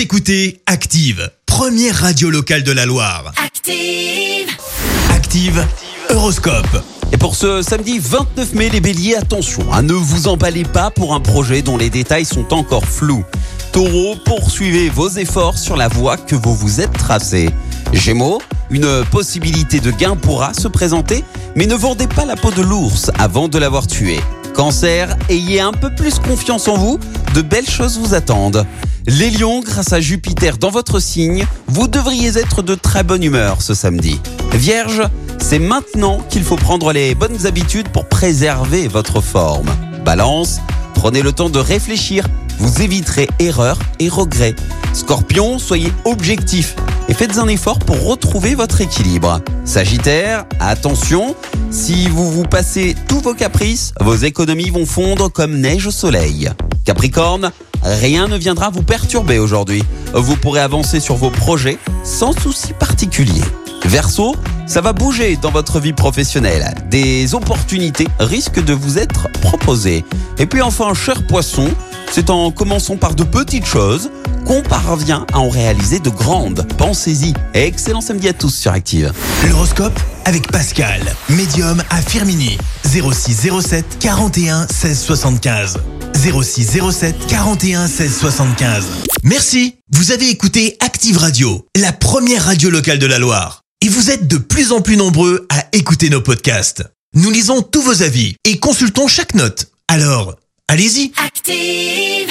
Vous écoutez Active, première radio locale de la Loire. Active. Active, Horoscope. Et pour ce samedi 29 mai, les béliers, attention, hein, ne vous emballez pas pour un projet dont les détails sont encore flous. Taureau, poursuivez vos efforts sur la voie que vous vous êtes tracée. Gémeaux, une possibilité de gain pourra se présenter, mais ne vendez pas la peau de l'ours avant de l'avoir tué. Cancer, ayez un peu plus confiance en vous, de belles choses vous attendent. Les lions, grâce à Jupiter dans votre signe, vous devriez être de très bonne humeur ce samedi. Vierge, c'est maintenant qu'il faut prendre les bonnes habitudes pour préserver votre forme. Balance, prenez le temps de réfléchir, vous éviterez erreurs et regrets. Scorpion, soyez objectif et faites un effort pour retrouver votre équilibre. Sagittaire, attention, si vous vous passez tous vos caprices, vos économies vont fondre comme neige au soleil. Capricorne, rien ne viendra vous perturber aujourd'hui. Vous pourrez avancer sur vos projets sans souci particulier. Verseau, ça va bouger dans votre vie professionnelle. Des opportunités risquent de vous être proposées. Et puis enfin, cher poisson, c'est en commençant par de petites choses qu'on parvient à en réaliser de grandes. Pensez-y. Excellent samedi à tous sur Active. L'horoscope avec Pascal, médium à Firmini. 0607 41 16 75. 0607 41 16 75. Merci, vous avez écouté Active Radio, la première radio locale de la Loire. Et vous êtes de plus en plus nombreux à écouter nos podcasts. Nous lisons tous vos avis et consultons chaque note. Alors, allez-y, Active.